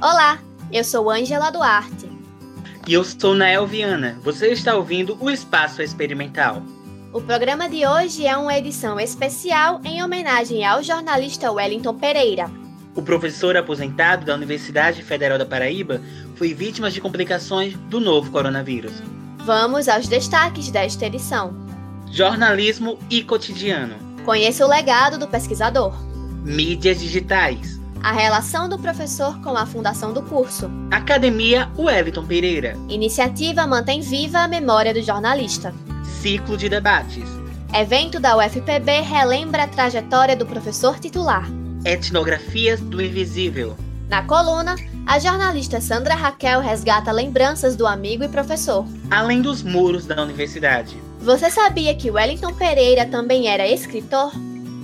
Olá, eu sou Ângela Duarte. E eu sou Nael Viana. Você está ouvindo o Espaço Experimental. O programa de hoje é uma edição especial em homenagem ao jornalista Wellington Pereira. O professor aposentado da Universidade Federal da Paraíba foi vítima de complicações do novo coronavírus. Vamos aos destaques desta edição. Jornalismo e cotidiano. Conheça o legado do pesquisador. Mídias digitais. A relação do professor com a fundação do curso. Academia Wellington Pereira. Iniciativa mantém viva a memória do jornalista. Ciclo de debates. Evento da UFPB relembra a trajetória do professor titular. Etnografias do Invisível. Na coluna, a jornalista Sandra Raquel resgata lembranças do amigo e professor. Além dos muros da universidade. Você sabia que Wellington Pereira também era escritor?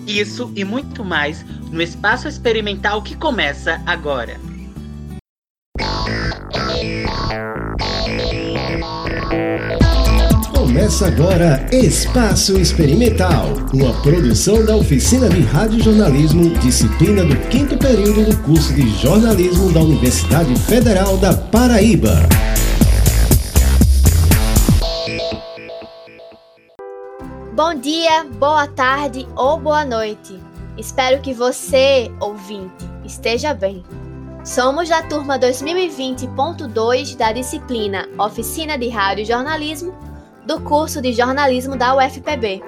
Isso e muito mais no espaço experimental que começa agora. Começa agora Espaço Experimental, uma produção da Oficina de Radiojornalismo, disciplina do quinto período do curso de jornalismo da Universidade Federal da Paraíba. Bom dia, boa tarde ou boa noite. Espero que você, ouvinte, esteja bem. Somos da turma 2020.2 da disciplina Oficina de Rádio Jornalismo do curso de jornalismo da UFPB.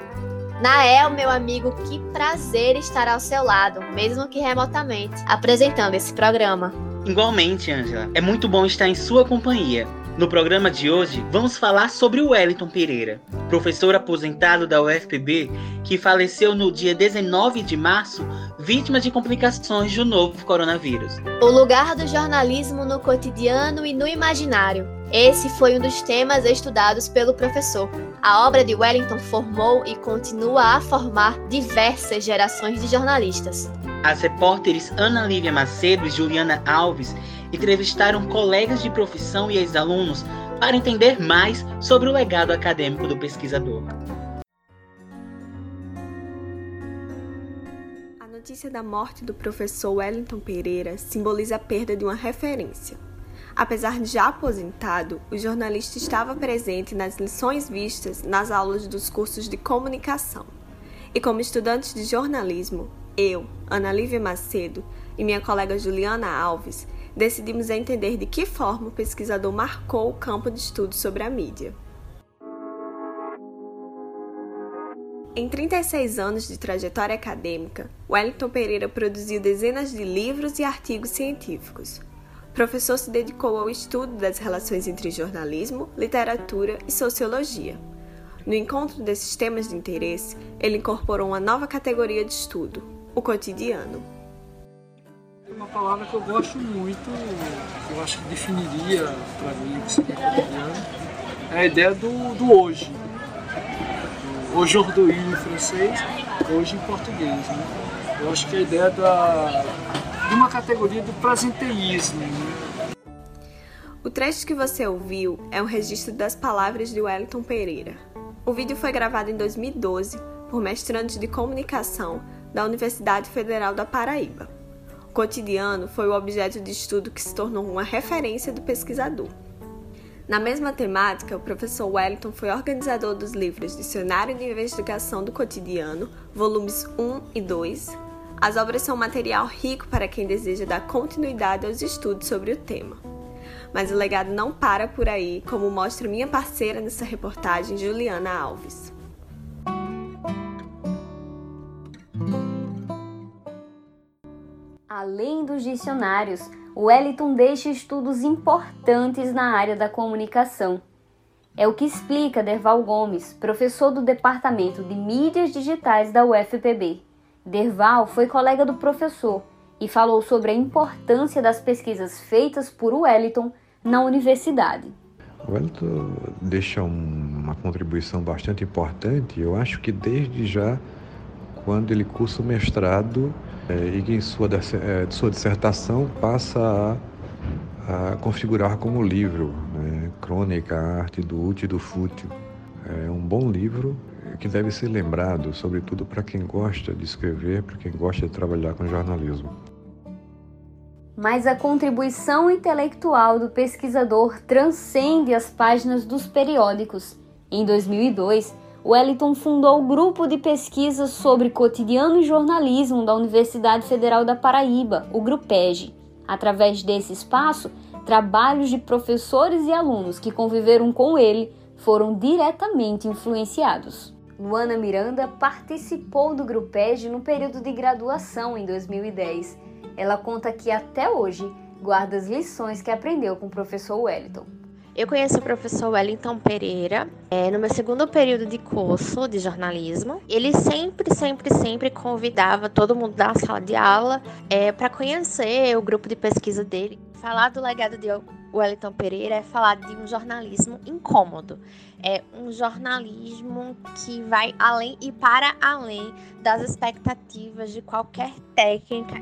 Nael, meu amigo, que prazer estar ao seu lado, mesmo que remotamente, apresentando esse programa. Igualmente, Angela, é muito bom estar em sua companhia. No programa de hoje, vamos falar sobre o Wellington Pereira, professor aposentado da UFPB que faleceu no dia 19 de março, vítima de complicações do novo coronavírus. O lugar do jornalismo no cotidiano e no imaginário. Esse foi um dos temas estudados pelo professor. A obra de Wellington formou e continua a formar diversas gerações de jornalistas. As repórteres Ana Lívia Macedo e Juliana Alves entrevistaram colegas de profissão e ex-alunos para entender mais sobre o legado acadêmico do pesquisador. A notícia da morte do professor Wellington Pereira simboliza a perda de uma referência. Apesar de já aposentado, o jornalista estava presente nas lições vistas nas aulas dos cursos de comunicação. E como estudante de jornalismo, eu, Ana Lívia Macedo e minha colega Juliana Alves decidimos entender de que forma o pesquisador marcou o campo de estudo sobre a mídia. Em 36 anos de trajetória acadêmica, Wellington Pereira produziu dezenas de livros e artigos científicos. O professor se dedicou ao estudo das relações entre jornalismo, literatura e sociologia. No encontro desses temas de interesse, ele incorporou uma nova categoria de estudo, o cotidiano. Uma palavra que eu gosto muito, eu acho que definiria para mim o que seria cotidiano, é a ideia do, do hoje. Aujourd'hui em francês, hoje em português. Né? Eu acho que a ideia da, de uma categoria do prazenteísmo. Né? O trecho que você ouviu é um registro das palavras de Wellington Pereira. O vídeo foi gravado em 2012 por mestrantes de comunicação da Universidade Federal da Paraíba. Cotidiano foi o objeto de estudo que se tornou uma referência do pesquisador. Na mesma temática, o professor Wellington foi organizador dos livros Dicionário de Investigação do Cotidiano, volumes 1 e 2. As obras são material rico para quem deseja dar continuidade aos estudos sobre o tema. Mas o legado não para por aí, como mostra minha parceira nessa reportagem, Juliana Alves. Além dos dicionários, Wellington deixa estudos importantes na área da comunicação. É o que explica Derval Gomes, professor do Departamento de Mídias Digitais da UFPB. Derval foi colega do professor e falou sobre a importância das pesquisas feitas por Wellington na universidade. O Wellington deixa uma contribuição bastante importante, eu acho que desde já, quando ele cursa o mestrado e que em sua, é, sua dissertação passa a, a configurar como livro, né? Crônica, Arte do Útil e do Fútil. É um bom livro que deve ser lembrado, sobretudo para quem gosta de escrever, para quem gosta de trabalhar com jornalismo. Mas a contribuição intelectual do pesquisador transcende as páginas dos periódicos. Em 2002, Wellington fundou o grupo de pesquisa sobre cotidiano e jornalismo da Universidade Federal da Paraíba, o GRUPEG. Através desse espaço, trabalhos de professores e alunos que conviveram com ele foram diretamente influenciados. Luana Miranda participou do Grupeg no período de graduação em 2010. Ela conta que até hoje guarda as lições que aprendeu com o professor Wellington. Eu conheço o professor Wellington Pereira é, no meu segundo período de curso de jornalismo. Ele sempre, sempre, sempre convidava todo mundo da sala de aula é, para conhecer o grupo de pesquisa dele. Falar do legado de Wellington Pereira é falar de um jornalismo incômodo. É um jornalismo que vai além e para além das expectativas de qualquer técnica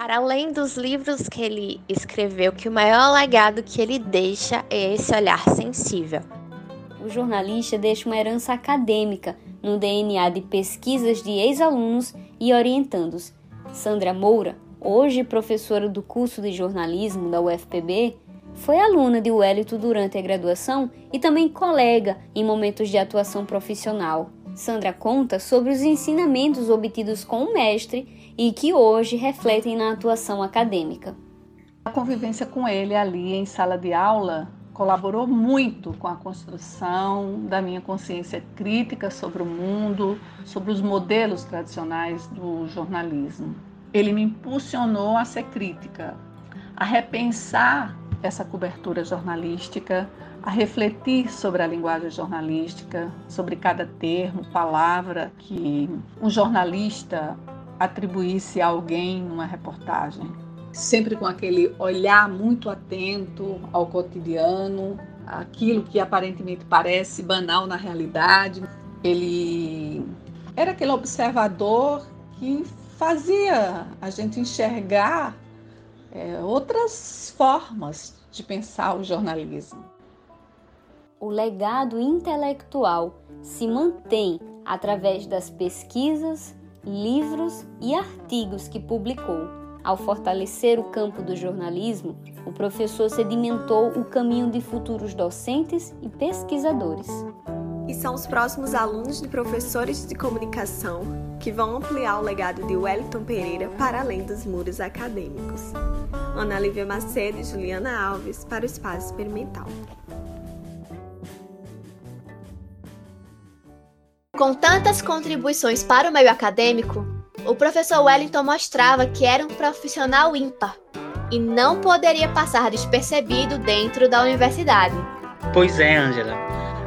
para além dos livros que ele escreveu, que o maior legado que ele deixa é esse olhar sensível. O jornalista deixa uma herança acadêmica no DNA de pesquisas de ex-alunos e orientandos. Sandra Moura, hoje professora do curso de jornalismo da UFPB, foi aluna de Wellington durante a graduação e também colega em momentos de atuação profissional. Sandra conta sobre os ensinamentos obtidos com o mestre e que hoje refletem na atuação acadêmica. A convivência com ele ali em sala de aula colaborou muito com a construção da minha consciência crítica sobre o mundo, sobre os modelos tradicionais do jornalismo. Ele me impulsionou a ser crítica, a repensar essa cobertura jornalística, a refletir sobre a linguagem jornalística, sobre cada termo, palavra que um jornalista atribuísse a alguém numa reportagem. Sempre com aquele olhar muito atento ao cotidiano, aquilo que aparentemente parece banal na realidade. Ele era aquele observador que fazia a gente enxergar é, outras formas de pensar o jornalismo. O legado intelectual se mantém através das pesquisas, livros e artigos que publicou. Ao fortalecer o campo do jornalismo, o professor sedimentou o caminho de futuros docentes e pesquisadores. E são os próximos alunos de professores de comunicação que vão ampliar o legado de Wellington Pereira para além dos muros acadêmicos. Ana Lívia Macedo e Juliana Alves para o Espaço Experimental. Com tantas contribuições para o meio acadêmico, o professor Wellington mostrava que era um profissional ímpar e não poderia passar despercebido dentro da universidade. Pois é, Angela.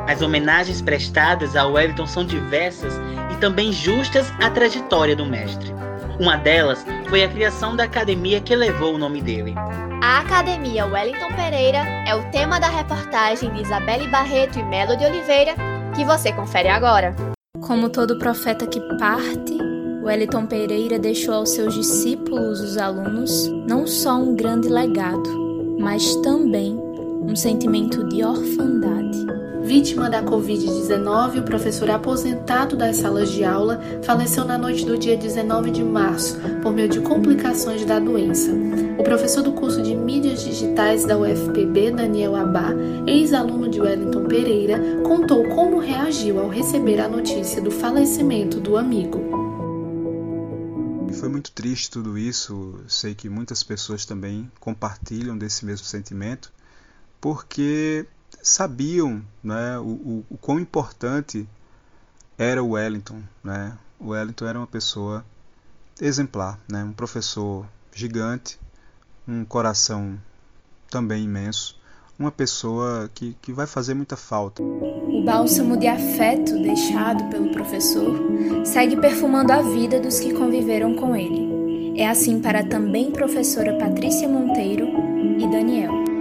As homenagens prestadas a Wellington são diversas e também justas à trajetória do mestre. Uma delas foi a criação da academia que levou o nome dele. A Academia Wellington Pereira é o tema da reportagem de Isabelle Barreto e Melo de Oliveira, que você confere agora. Como todo profeta que parte, Wellington Pereira deixou aos seus discípulos, os alunos, não só um grande legado, mas também um sentimento de orfandade. Vítima da Covid-19, o professor aposentado das salas de aula faleceu na noite do dia 19 de março por meio de complicações da doença. O professor do curso de mídias digitais da UFPB, Daniel Abá, ex-aluno de Wellington Pereira, contou como reagiu ao receber a notícia do falecimento do amigo. Foi muito triste tudo isso. Sei que muitas pessoas também compartilham desse mesmo sentimento, porque sabiam né, o, o, o quão importante era o Wellington. Né? O Wellington era uma pessoa exemplar, né? um professor gigante, um coração também imenso, uma pessoa que, que vai fazer muita falta. O bálsamo de afeto deixado pelo professor segue perfumando a vida dos que conviveram com ele. É assim para também professora Patrícia Monteiro e Daniel.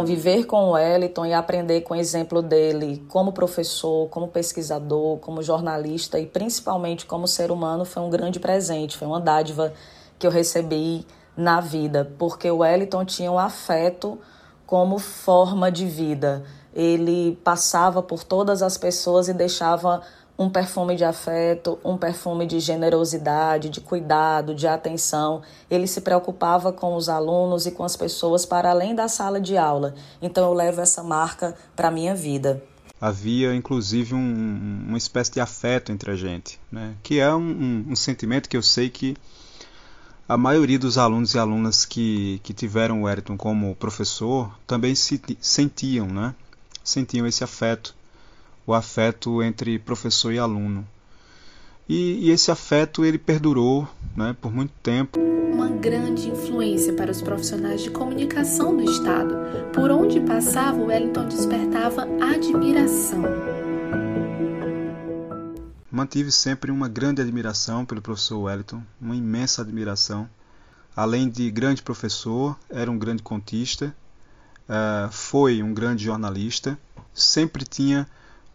Conviver com o Wellington e aprender com o exemplo dele como professor, como pesquisador, como jornalista e principalmente como ser humano foi um grande presente, foi uma dádiva que eu recebi na vida, porque o Wellington tinha um afeto como forma de vida. Ele passava por todas as pessoas e deixava um perfume de afeto, um perfume de generosidade, de cuidado, de atenção. Ele se preocupava com os alunos e com as pessoas para além da sala de aula. Então eu levo essa marca para a minha vida. Havia inclusive um, uma espécie de afeto entre a gente, né? que é um, um, um sentimento que eu sei que a maioria dos alunos e alunas que, que tiveram o Eriton como professor também se sentiam, né? Sentiam esse afeto o afeto entre professor e aluno. E, e esse afeto ele perdurou né, por muito tempo. Uma grande influência para os profissionais de comunicação do Estado. Por onde passava, o Wellington despertava admiração. Mantive sempre uma grande admiração pelo professor Wellington, uma imensa admiração. Além de grande professor, era um grande contista, uh, foi um grande jornalista, sempre tinha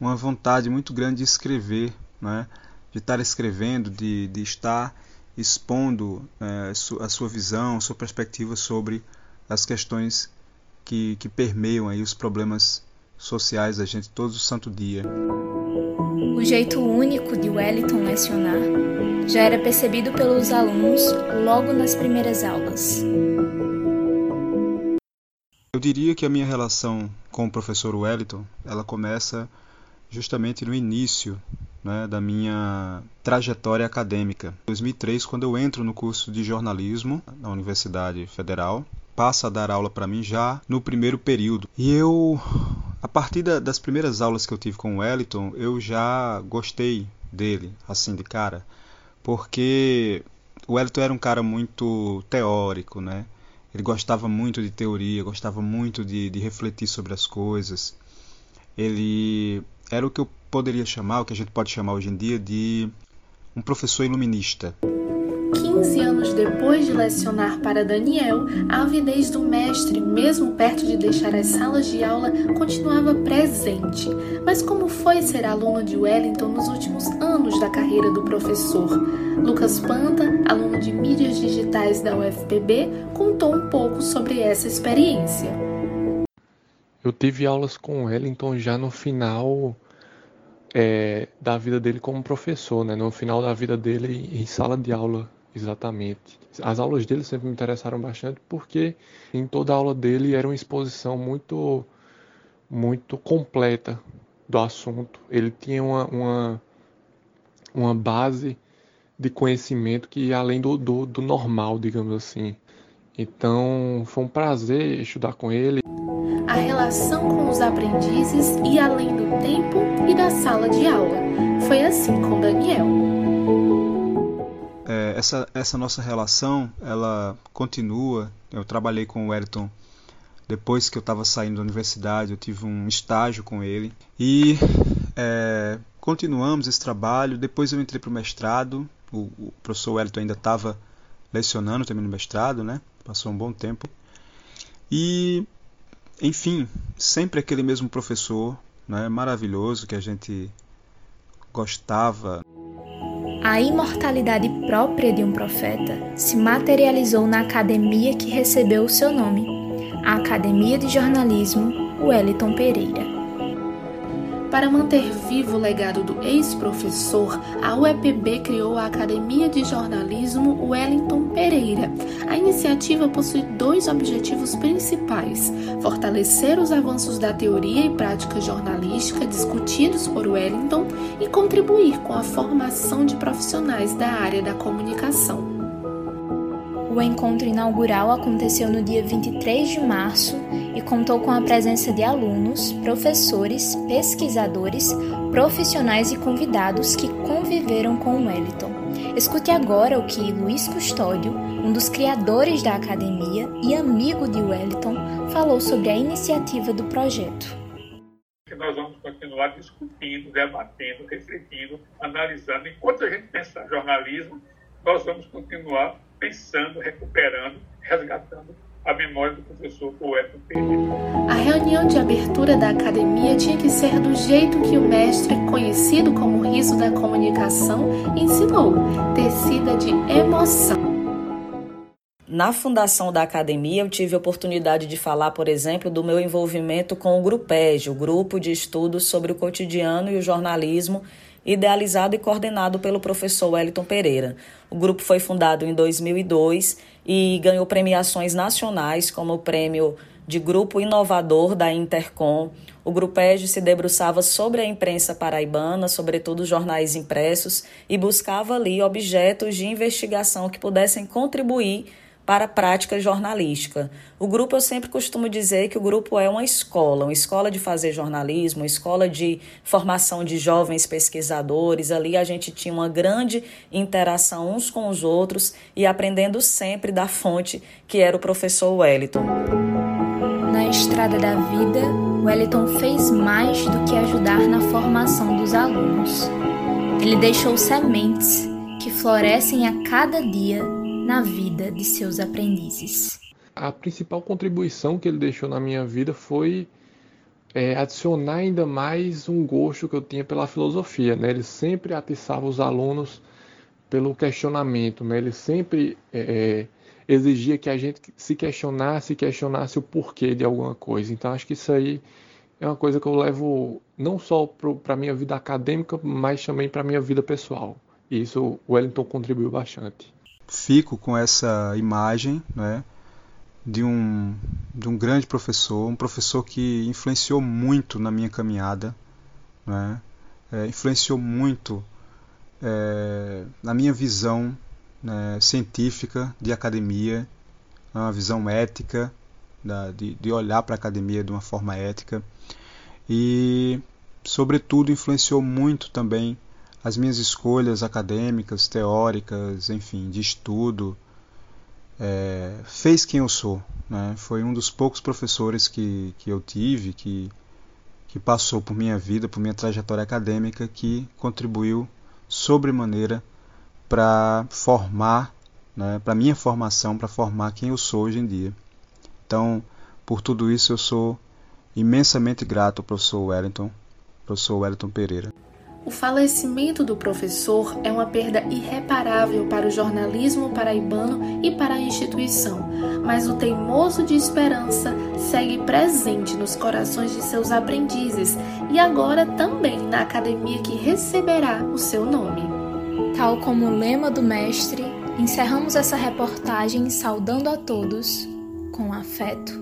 uma vontade muito grande de escrever, né? de estar escrevendo, de, de estar expondo é, a sua visão, a sua perspectiva sobre as questões que, que permeiam aí os problemas sociais da gente todo o santo dia. O jeito único de Wellington lecionar já era percebido pelos alunos logo nas primeiras aulas. Eu diria que a minha relação com o professor Wellington, ela começa justamente no início né, da minha trajetória acadêmica. Em 2003, quando eu entro no curso de jornalismo na Universidade Federal, passa a dar aula para mim já no primeiro período. E eu, a partir da, das primeiras aulas que eu tive com o Wellington, eu já gostei dele, assim de cara, porque o Wellington era um cara muito teórico, né? Ele gostava muito de teoria, gostava muito de, de refletir sobre as coisas. Ele era o que eu poderia chamar, o que a gente pode chamar hoje em dia de um professor iluminista. 15 anos depois de lecionar para Daniel, a avidez do mestre, mesmo perto de deixar as salas de aula, continuava presente. Mas como foi ser aluno de Wellington nos últimos anos da carreira do professor? Lucas Panta, aluno de mídias digitais da UFPB, contou um pouco sobre essa experiência. Eu tive aulas com o Wellington já no final é, da vida dele como professor, né? no final da vida dele em sala de aula, exatamente. As aulas dele sempre me interessaram bastante porque em toda aula dele era uma exposição muito, muito completa do assunto. Ele tinha uma, uma, uma base de conhecimento que ia além do, do, do normal, digamos assim. Então foi um prazer estudar com ele a relação com os aprendizes e além do tempo e da sala de aula. Foi assim com Daniel. É, essa, essa nossa relação, ela continua. Eu trabalhei com o Wellington depois que eu estava saindo da universidade, eu tive um estágio com ele e é, continuamos esse trabalho. Depois eu entrei para o mestrado, o professor Wellington ainda estava lecionando, terminando o mestrado, né? Passou um bom tempo. E enfim, sempre aquele mesmo professor, né, maravilhoso que a gente gostava. A imortalidade própria de um profeta se materializou na academia que recebeu o seu nome, a Academia de Jornalismo Wellington Pereira. Para manter vivo o legado do ex-professor, a UEPB criou a Academia de Jornalismo Wellington Pereira. A iniciativa possui dois objetivos principais: fortalecer os avanços da teoria e prática jornalística discutidos por Wellington e contribuir com a formação de profissionais da área da comunicação. O encontro inaugural aconteceu no dia 23 de março contou com a presença de alunos, professores, pesquisadores, profissionais e convidados que conviveram com o Wellington. Escute agora o que Luiz Custódio, um dos criadores da academia e amigo de Wellington, falou sobre a iniciativa do projeto. Nós vamos continuar discutindo, debatendo, refletindo, analisando. Enquanto a gente pensa jornalismo, nós vamos continuar pensando, recuperando, resgatando a memória do professor poeta Pereira. A reunião de abertura da academia tinha que ser do jeito que o mestre, conhecido como riso da comunicação, ensinou, tecida de emoção. Na fundação da academia, eu tive a oportunidade de falar, por exemplo, do meu envolvimento com o GRUPEG, o Grupo de Estudos sobre o Cotidiano e o Jornalismo idealizado e coordenado pelo professor Wellington Pereira. O grupo foi fundado em 2002 e ganhou premiações nacionais, como o prêmio de Grupo Inovador da Intercom. O Grupégio se debruçava sobre a imprensa paraibana, sobretudo jornais impressos, e buscava ali objetos de investigação que pudessem contribuir para a prática jornalística. O grupo, eu sempre costumo dizer que o grupo é uma escola, uma escola de fazer jornalismo, uma escola de formação de jovens pesquisadores. Ali a gente tinha uma grande interação uns com os outros e aprendendo sempre da fonte que era o professor Wellington. Na estrada da vida, Wellington fez mais do que ajudar na formação dos alunos. Ele deixou sementes que florescem a cada dia na vida de seus aprendizes. A principal contribuição que ele deixou na minha vida foi é, adicionar ainda mais um gosto que eu tinha pela filosofia. Né? Ele sempre atiçava os alunos pelo questionamento, né? ele sempre é, é exigia que a gente se questionasse, questionasse o porquê de alguma coisa. Então acho que isso aí é uma coisa que eu levo não só para a minha vida acadêmica, mas também para a minha vida pessoal. E isso o Wellington contribuiu bastante fico com essa imagem né, de, um, de um grande professor, um professor que influenciou muito na minha caminhada, né, é, influenciou muito é, na minha visão né, científica de academia, uma visão ética, da, de, de olhar para a academia de uma forma ética. E, sobretudo, influenciou muito também as minhas escolhas acadêmicas, teóricas, enfim, de estudo, é, fez quem eu sou. Né? Foi um dos poucos professores que, que eu tive, que, que passou por minha vida, por minha trajetória acadêmica, que contribuiu sobremaneira para formar, né, para minha formação, para formar quem eu sou hoje em dia. Então, por tudo isso, eu sou imensamente grato ao professor Wellington, professor Wellington Pereira. O falecimento do professor é uma perda irreparável para o jornalismo paraibano e para a instituição, mas o teimoso de esperança segue presente nos corações de seus aprendizes e agora também na academia que receberá o seu nome. Tal como o lema do mestre, encerramos essa reportagem saudando a todos com afeto,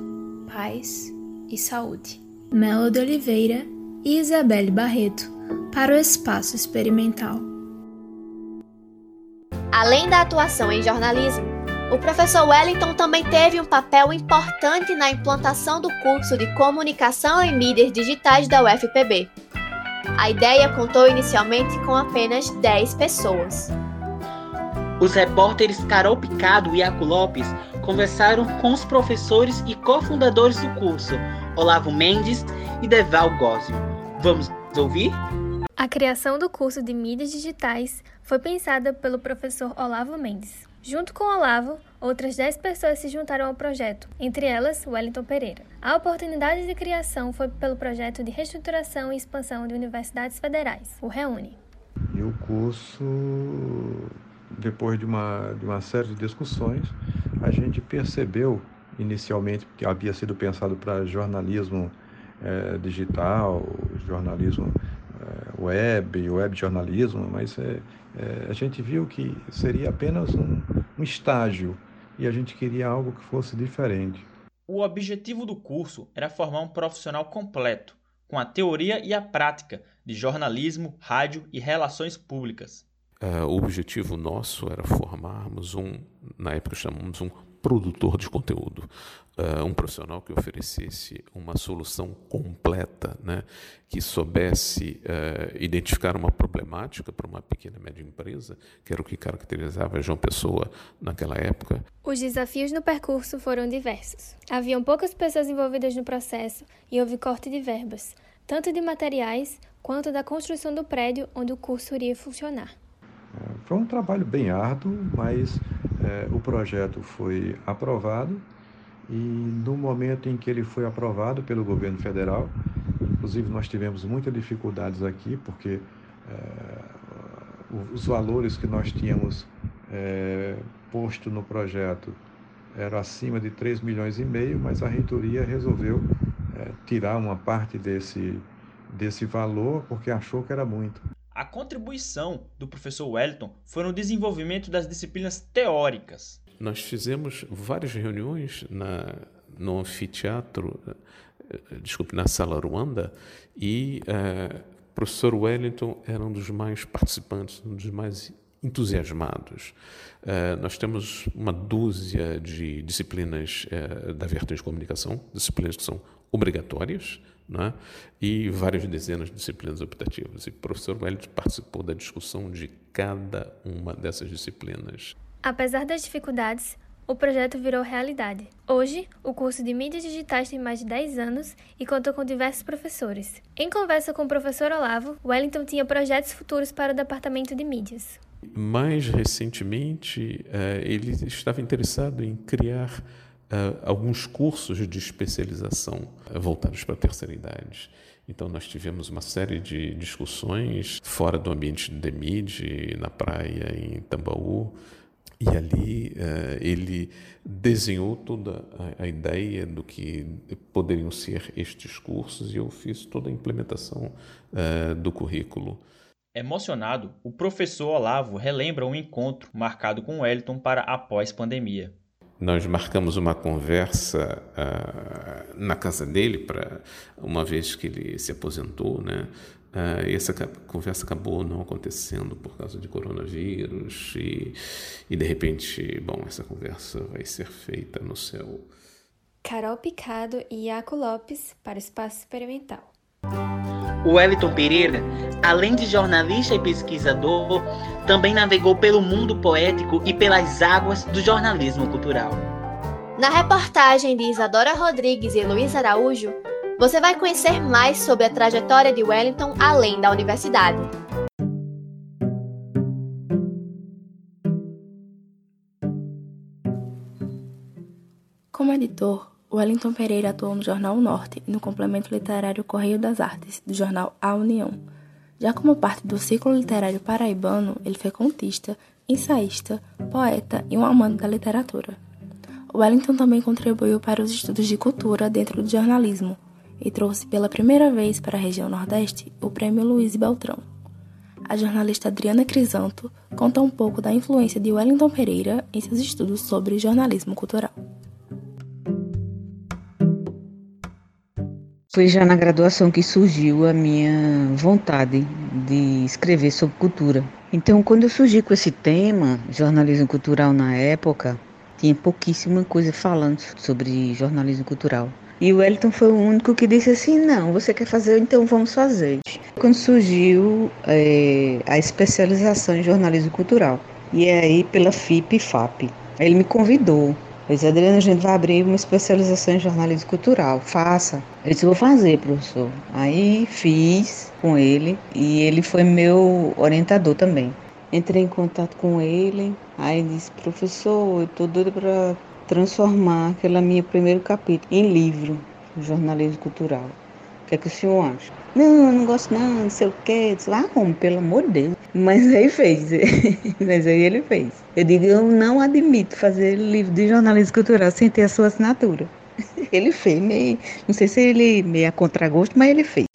paz e saúde. Melody Oliveira e Isabelle Barreto para o espaço experimental. Além da atuação em jornalismo, o professor Wellington também teve um papel importante na implantação do curso de Comunicação em Mídias Digitais da UFPB. A ideia contou inicialmente com apenas 10 pessoas. Os repórteres Carol Picado e Iaco Lopes conversaram com os professores e cofundadores do curso, Olavo Mendes e Deval Gósio. Vamos ouvir? A criação do curso de mídias digitais foi pensada pelo professor Olavo Mendes. Junto com Olavo, outras 10 pessoas se juntaram ao projeto, entre elas Wellington Pereira. A oportunidade de criação foi pelo projeto de reestruturação e expansão de universidades federais, o REUNE. E o curso, depois de uma, de uma série de discussões, a gente percebeu inicialmente que havia sido pensado para jornalismo é, digital, jornalismo é, web, web jornalismo, mas é, é, a gente viu que seria apenas um, um estágio e a gente queria algo que fosse diferente. O objetivo do curso era formar um profissional completo, com a teoria e a prática de jornalismo, rádio e relações públicas. Uh, o objetivo nosso era formarmos um, na época chamamos um produtor de conteúdo, uh, um profissional que oferecesse uma solução completa, né, que soubesse uh, identificar uma problemática para uma pequena e média empresa, que era o que caracterizava João Pessoa naquela época. Os desafios no percurso foram diversos. Haviam poucas pessoas envolvidas no processo e houve corte de verbas, tanto de materiais quanto da construção do prédio onde o curso iria funcionar. É, foi um trabalho bem árduo, mas é, o projeto foi aprovado e no momento em que ele foi aprovado pelo governo federal, inclusive nós tivemos muitas dificuldades aqui, porque é, os valores que nós tínhamos é, posto no projeto eram acima de 3 milhões e meio, mas a reitoria resolveu é, tirar uma parte desse, desse valor porque achou que era muito. Contribuição do professor Wellington foi no desenvolvimento das disciplinas teóricas. Nós fizemos várias reuniões na, no anfiteatro, eh, desculpe, na sala Ruanda, e o professor Wellington era um dos mais participantes, um dos mais entusiasmados. Uh, nós temos uma dúzia de disciplinas da vertente de comunicação, disciplinas que são obrigatórias, né? e várias dezenas de disciplinas optativas. E o professor Wellington participou da discussão de cada uma dessas disciplinas. Apesar das dificuldades, o projeto virou realidade. Hoje, o curso de mídias digitais tem mais de 10 anos e conta com diversos professores. Em conversa com o professor Olavo, Wellington tinha projetos futuros para o departamento de mídias. Mais recentemente, eh, ele estava interessado em criar eh, alguns cursos de especialização eh, voltados para a terceira idade. Então, nós tivemos uma série de discussões fora do ambiente de Demide, na praia, em Tambaú, e ali ele desenhou toda a, ideia do que poderiam ser estes cursos e eu fiz toda a implementação do currículo. Emocionado, o professor Olavo relembra um encontro marcado com Wellington para após pandemia. Nós marcamos uma conversa uh, na casa dele para uma vez que ele se aposentou, né? Uh, essa conversa acabou não acontecendo por causa de coronavírus e, e de repente, bom, essa conversa vai ser feita no céu. Carol Picado e Iaco Lopes para o Espaço Experimental. O Wellington Pereira, além de jornalista e pesquisador, também navegou pelo mundo poético e pelas águas do jornalismo cultural. Na reportagem de Isadora Rodrigues e Luiz Araújo, você vai conhecer mais sobre a trajetória de Wellington além da universidade. Como editor, Wellington Pereira atuou no jornal Norte e no complemento literário Correio das Artes, do jornal A União. Já como parte do ciclo literário paraibano, ele foi contista, ensaísta, poeta e um amante da literatura. Wellington também contribuiu para os estudos de cultura dentro do jornalismo e trouxe pela primeira vez para a região Nordeste o Prêmio Luiz Beltrão. A jornalista Adriana Crisanto conta um pouco da influência de Wellington Pereira em seus estudos sobre jornalismo cultural. Foi já na graduação que surgiu a minha vontade de escrever sobre cultura. Então, quando eu surgi com esse tema, jornalismo cultural na época, tinha pouquíssima coisa falando sobre jornalismo cultural. E o Wellington foi o único que disse assim: não, você quer fazer, então vamos fazer. Quando surgiu é, a especialização em jornalismo cultural, e aí pela FIP e FAP. Ele me convidou Pois, Adriana, a gente vai abrir uma especialização em jornalismo cultural. Faça. Eu disse, vou fazer, professor. Aí fiz com ele e ele foi meu orientador também. Entrei em contato com ele, aí disse, professor, eu estou doida para transformar aquele meu primeiro capítulo em livro, jornalismo cultural. O que é que o senhor acha? Não, não gosto não, não sei o quê. Disse, ah, como, pelo amor de Deus. Mas aí fez. Mas aí ele fez. Eu digo, eu não admito fazer livro de jornalismo cultural sem ter a sua assinatura. Ele fez, meio, não sei se ele meio a contragosto, mas ele fez.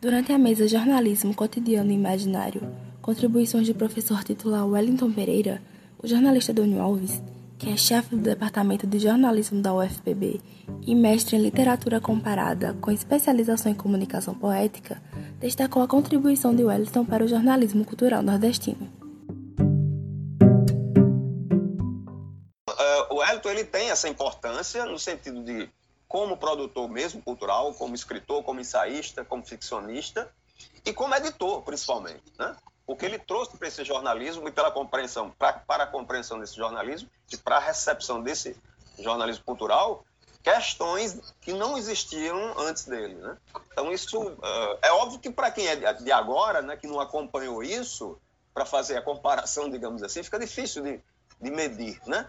Durante a mesa Jornalismo Cotidiano e Imaginário, contribuições do professor titular Wellington Pereira, o jornalista Doni Alves que é chefe do Departamento de Jornalismo da UFPB e mestre em Literatura Comparada com especialização em Comunicação Poética, destacou a contribuição de Wellington para o jornalismo cultural nordestino. Uh, o Wellington ele tem essa importância no sentido de como produtor mesmo cultural, como escritor, como ensaísta, como ficcionista e como editor, principalmente, né? O que ele trouxe para esse jornalismo e pela compreensão, pra, para a compreensão desse jornalismo e para a recepção desse jornalismo cultural, questões que não existiam antes dele, né? Então isso uh, é óbvio que para quem é de agora, né, que não acompanhou isso, para fazer a comparação, digamos assim, fica difícil de, de medir, né?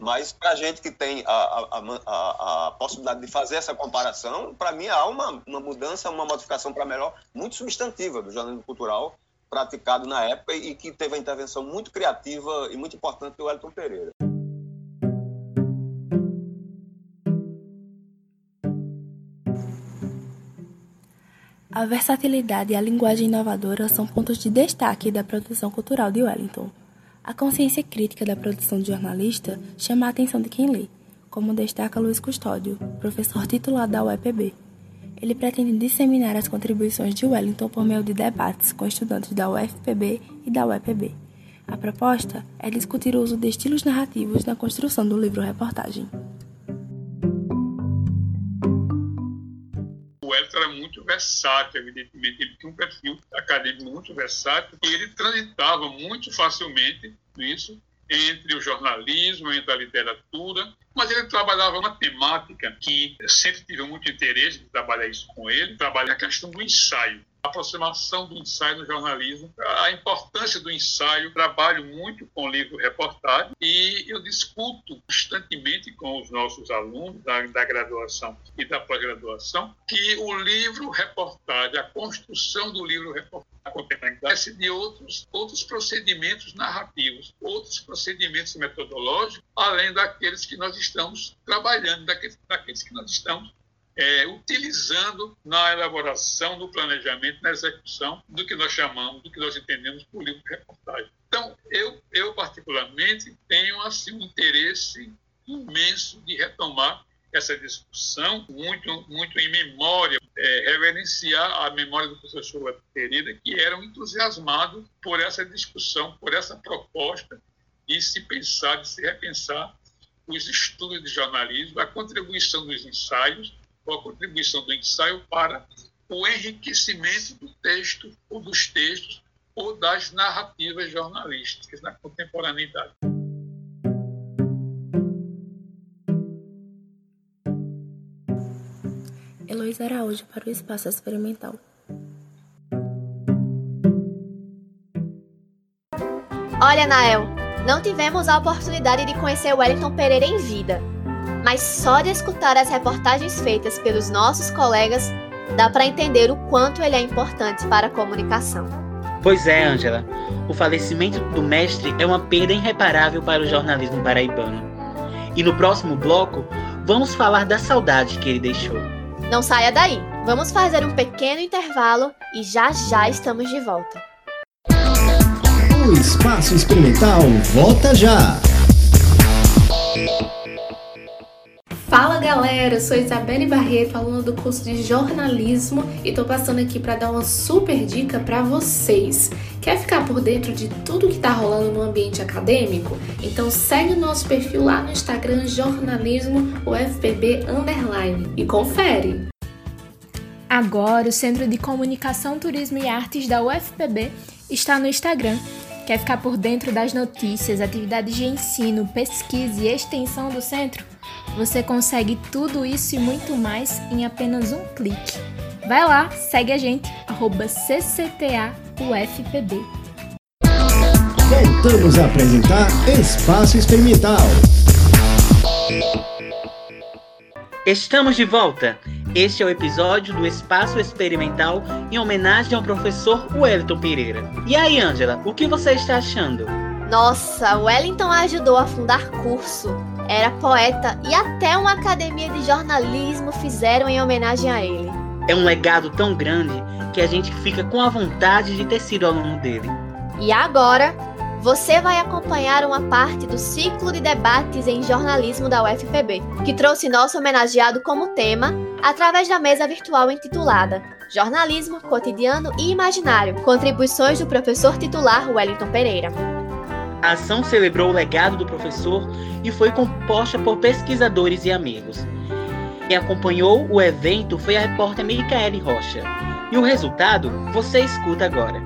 Mas para a gente que tem a, a, a, a, possibilidade de fazer essa comparação, para mim há uma, uma mudança, uma modificação para melhor muito substantiva do jornalismo cultural praticado na época e que teve uma intervenção muito criativa e muito importante do Wellington Pereira. A versatilidade e a linguagem inovadora são pontos de destaque da produção cultural de Wellington. A consciência crítica da produção de jornalista chama a atenção de quem lê, como destaca Luiz Custódio, professor titular da UEPB. Ele pretende disseminar as contribuições de Wellington por meio de debates com estudantes da UFPB e da UEPB. A proposta é discutir o uso de estilos narrativos na construção do livro-reportagem. Wellington era muito versátil, evidentemente, ele tinha um perfil acadêmico muito versátil e ele transitava muito facilmente nisso entre o jornalismo, entre a literatura, mas ele trabalhava uma temática que sempre tive muito interesse de trabalhar isso com ele, trabalhar a questão do ensaio aproximação do ensaio no jornalismo, a importância do ensaio. Trabalho muito com livro-reportagem e eu discuto constantemente com os nossos alunos da, da graduação e da pós-graduação que o livro-reportagem, a construção do livro-reportagem, a contemporaneidade de outros, outros procedimentos narrativos, outros procedimentos metodológicos, além daqueles que nós estamos trabalhando, daqueles, daqueles que nós estamos é, utilizando na elaboração, no planejamento, na execução do que nós chamamos, do que nós entendemos por livro de reportagem. Então, eu, eu particularmente tenho assim um interesse imenso de retomar essa discussão, muito, muito em memória, é, reverenciar a memória do professor Web Pereira, que era um entusiasmado por essa discussão, por essa proposta de se pensar, de se repensar os estudos de jornalismo, a contribuição dos ensaios com a contribuição do ensaio para o enriquecimento do texto ou dos textos ou das narrativas jornalísticas na contemporaneidade. Heloísa Araújo para o Espaço Experimental. Olha, Nael, não tivemos a oportunidade de conhecer Wellington Pereira em vida, mas só de escutar as reportagens feitas pelos nossos colegas dá para entender o quanto ele é importante para a comunicação. Pois é, Ângela. O falecimento do mestre é uma perda irreparável para o jornalismo paraibano. E no próximo bloco, vamos falar da saudade que ele deixou. Não saia daí. Vamos fazer um pequeno intervalo e já já estamos de volta. O Espaço Experimental volta já. Fala galera, eu sou Isabelle Barreto, aluna do curso de jornalismo e tô passando aqui para dar uma super dica para vocês. Quer ficar por dentro de tudo que tá rolando no ambiente acadêmico? Então segue o nosso perfil lá no Instagram jornalismo UFPB underline e confere. Agora o Centro de Comunicação, Turismo e Artes da UFPB está no Instagram. Quer ficar por dentro das notícias, atividades de ensino, pesquisa e extensão do centro? Você consegue tudo isso e muito mais em apenas um clique. Vai lá, segue a gente, cctaufpb. Voltamos a apresentar Espaço Experimental. Estamos de volta. Este é o episódio do Espaço Experimental em homenagem ao professor Wellington Pereira. E aí, Ângela, o que você está achando? Nossa, Wellington ajudou a fundar curso, era poeta e até uma academia de jornalismo fizeram em homenagem a ele. É um legado tão grande que a gente fica com a vontade de ter sido aluno dele. E agora, você vai acompanhar uma parte do ciclo de debates em jornalismo da UFPB, que trouxe nosso homenageado como tema através da mesa virtual intitulada Jornalismo, Cotidiano e Imaginário Contribuições do professor titular Wellington Pereira. A ação celebrou o legado do professor e foi composta por pesquisadores e amigos. Quem acompanhou o evento foi a repórter Micaele Rocha. E o resultado você escuta agora.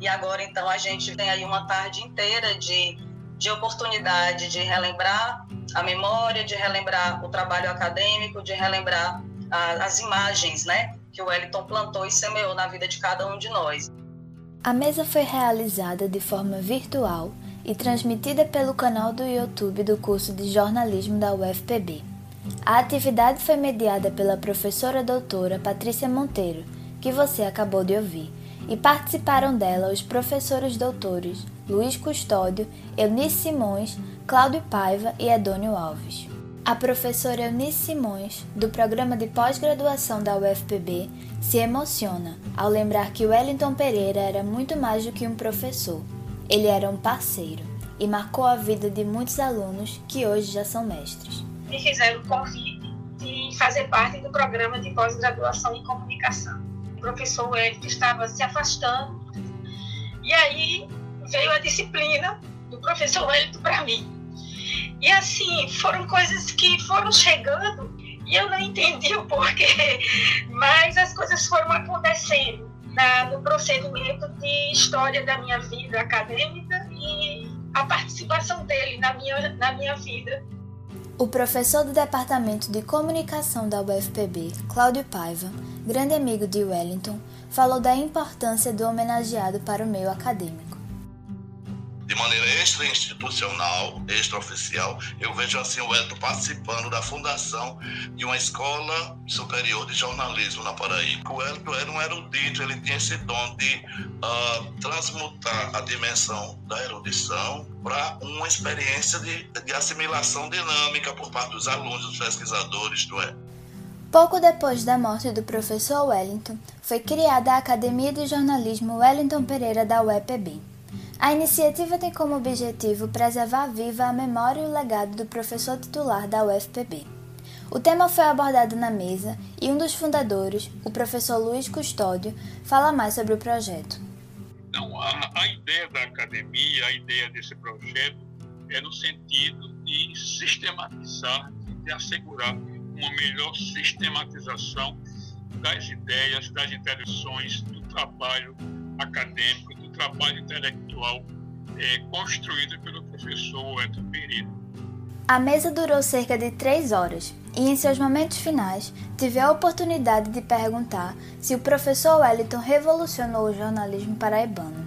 E agora, então, a gente tem aí uma tarde inteira de, de oportunidade de relembrar a memória, de relembrar o trabalho acadêmico, de relembrar a, as imagens né, que o Wellington plantou e semeou na vida de cada um de nós. A mesa foi realizada de forma virtual e transmitida pelo canal do YouTube do curso de jornalismo da UFPB. A atividade foi mediada pela professora doutora Patrícia Monteiro, que você acabou de ouvir, e participaram dela os professores doutores Luiz Custódio, Eunice Simões, Cláudio Paiva e Edônio Alves. A professora Eunice Simões, do programa de pós-graduação da UFPB, se emociona ao lembrar que Wellington Pereira era muito mais do que um professor. Ele era um parceiro e marcou a vida de muitos alunos que hoje já são mestres. Me fizeram o convite de fazer parte do programa de pós-graduação em comunicação. O professor Wellington estava se afastando e aí veio a disciplina do professor Wellington para mim. E assim, foram coisas que foram chegando e eu não entendi o porquê, mas as coisas foram acontecendo na, no procedimento de história da minha vida acadêmica e a participação dele na minha, na minha vida. O professor do Departamento de Comunicação da UFPB, Cláudio Paiva, grande amigo de Wellington, falou da importância do homenageado para o meio acadêmico de maneira extra-institucional, extraoficial, eu vejo assim o Elton participando da fundação de uma escola superior de jornalismo na Paraíba. O Elton era um erudito, ele tinha esse dom de uh, transmutar a dimensão da erudição para uma experiência de, de assimilação dinâmica por parte dos alunos, dos pesquisadores do Elton. Pouco depois da morte do professor Wellington, foi criada a Academia de Jornalismo Wellington Pereira da UEPB. A iniciativa tem como objetivo preservar viva a memória e o legado do professor titular da UFPB. O tema foi abordado na mesa e um dos fundadores, o professor Luiz Custódio, fala mais sobre o projeto. Então, a, a ideia da academia, a ideia desse projeto é no sentido de sistematizar, de assegurar uma melhor sistematização das ideias, das interações, do trabalho acadêmico, trabalho intelectual é, construído pelo professor Edson Pereira. A mesa durou cerca de três horas e, em seus momentos finais, tive a oportunidade de perguntar se o professor Wellington revolucionou o jornalismo paraibano.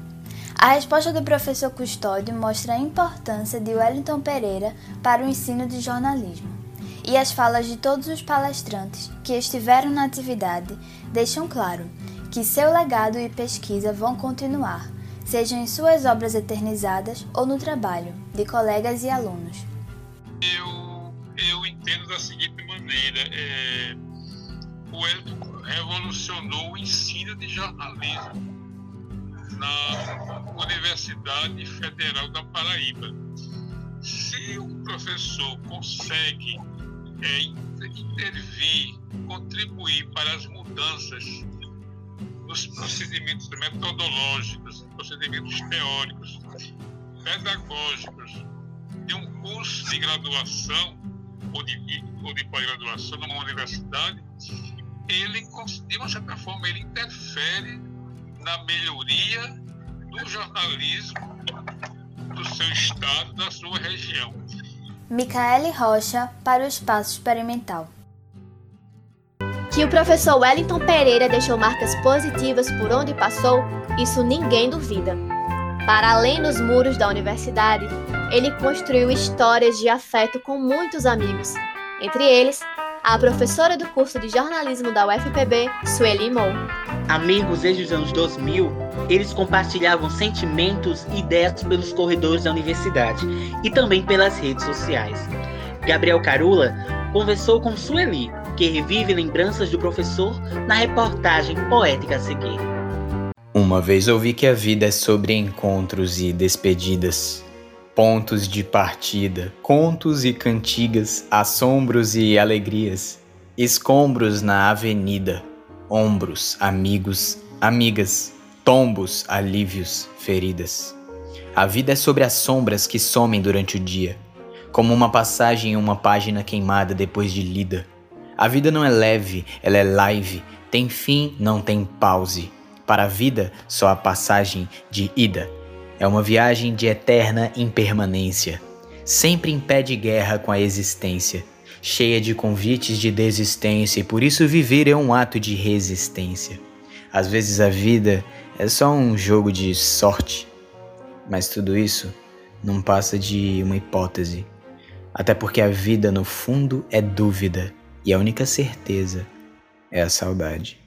A resposta do professor Custódio mostra a importância de Wellington Pereira para o ensino de jornalismo. E as falas de todos os palestrantes que estiveram na atividade deixam claro que seu legado e pesquisa vão continuar, sejam em suas obras eternizadas ou no trabalho de colegas e alunos. Eu, eu entendo da seguinte maneira: é, o Elton revolucionou o ensino de jornalismo na Universidade Federal da Paraíba. Se o professor consegue é, intervir, contribuir para as mudanças nos procedimentos metodológicos, procedimentos teóricos, pedagógicos de um curso de graduação ou de, ou de pós-graduação numa universidade, ele, de uma certa forma, ele interfere na melhoria do jornalismo do seu estado, da sua região. Micaele Rocha para o Espaço Experimental. Que o professor Wellington Pereira deixou marcas positivas por onde passou, isso ninguém duvida. Para além dos muros da universidade, ele construiu histórias de afeto com muitos amigos, entre eles a professora do curso de jornalismo da UFPB, Sueli Mou. Amigos desde os anos 2000, eles compartilhavam sentimentos e ideias pelos corredores da universidade e também pelas redes sociais. Gabriel Carula conversou com Sueli, que revive lembranças do professor na reportagem poética a seguir. Uma vez ouvi que a vida é sobre encontros e despedidas, pontos de partida, contos e cantigas, assombros e alegrias, escombros na avenida, ombros, amigos, amigas, tombos, alívios, feridas. A vida é sobre as sombras que somem durante o dia, como uma passagem em uma página queimada depois de lida a vida não é leve, ela é live, tem fim, não tem pause. Para a vida, só a passagem de ida. É uma viagem de eterna impermanência, sempre em pé de guerra com a existência, cheia de convites de desistência, e por isso viver é um ato de resistência. Às vezes a vida é só um jogo de sorte, mas tudo isso não passa de uma hipótese. Até porque a vida, no fundo, é dúvida e a única certeza é a saudade.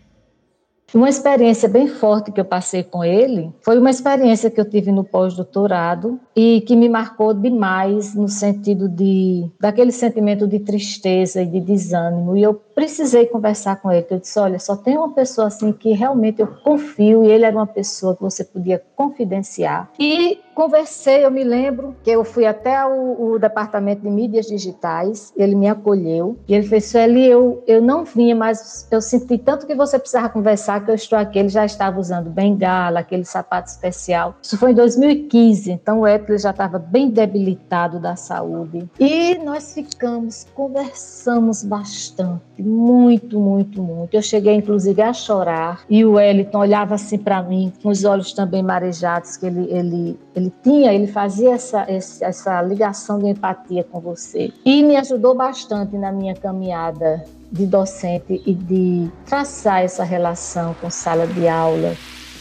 Uma experiência bem forte que eu passei com ele foi uma experiência que eu tive no pós-doutorado e que me marcou demais no sentido de daquele sentimento de tristeza e de desânimo. E eu precisei conversar com ele. Eu disse: Olha, só tem uma pessoa assim que realmente eu confio, e ele era uma pessoa que você podia confidenciar. E conversei, eu me lembro que eu fui até o, o departamento de mídias digitais, ele me acolheu e ele fez: Sueli, eu, eu não vinha, mas eu senti tanto que você precisava conversar que eu estou aqui. Ele já estava usando bengala, aquele sapato especial. Isso foi em 2015, então o Héctor já estava bem debilitado da saúde. E nós ficamos, conversamos bastante muito, muito, muito. Eu cheguei, inclusive, a chorar. E o Wellington olhava assim para mim, com os olhos também marejados, que ele, ele, ele tinha, ele fazia essa, essa ligação de empatia com você. E me ajudou bastante na minha caminhada de docente e de traçar essa relação com sala de aula,